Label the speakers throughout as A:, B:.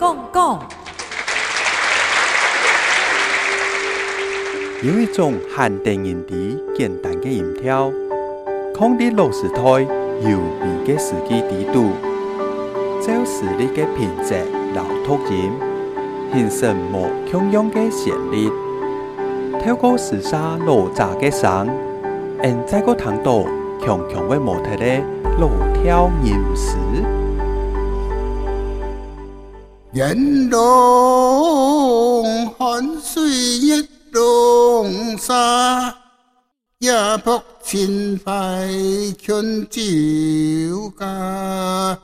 A: 讲讲。
B: 有一种限定音底简单的音调，抗的。落时台优美的。时机低度，照实力的品质老突音，形成无穷样的。旋律。透过时沙落杂的。声，用这个糖度强强的模特的。落跳吟诗。
C: 烟笼寒水一笼沙，夜泊秦淮春酒家。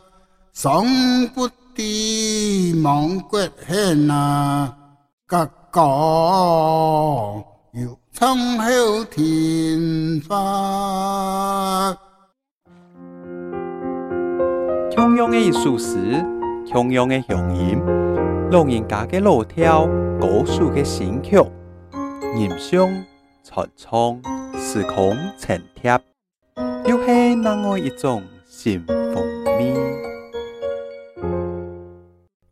C: 上不知望国恨啊，隔江又苍后天花。
B: 同样的艺术史，同样的乡音，老人家的老调，歌手的新曲，吟诵传唱，时空层贴，又是哪样一种新风味？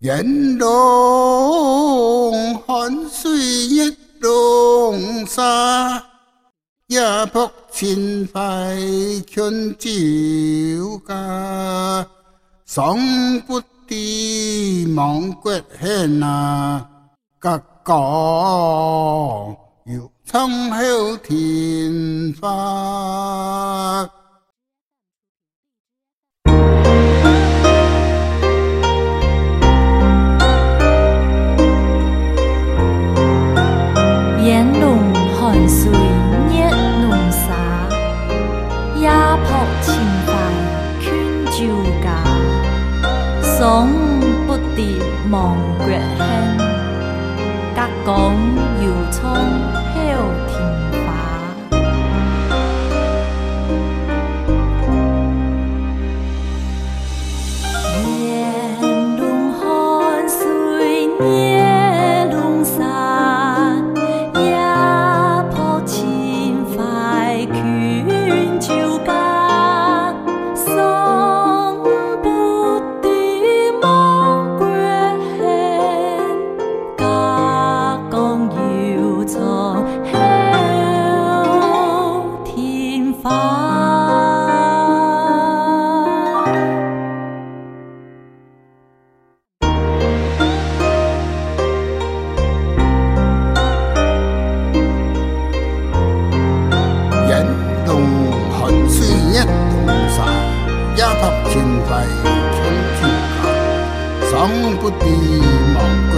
C: 烟笼寒水一笼沙，夜泊秦淮劝酒家。上不知望国恨啊，隔江又苍后天花。
A: 烟笼蝶望国恨，隔江犹苍秦淮劝酒家。上不知望国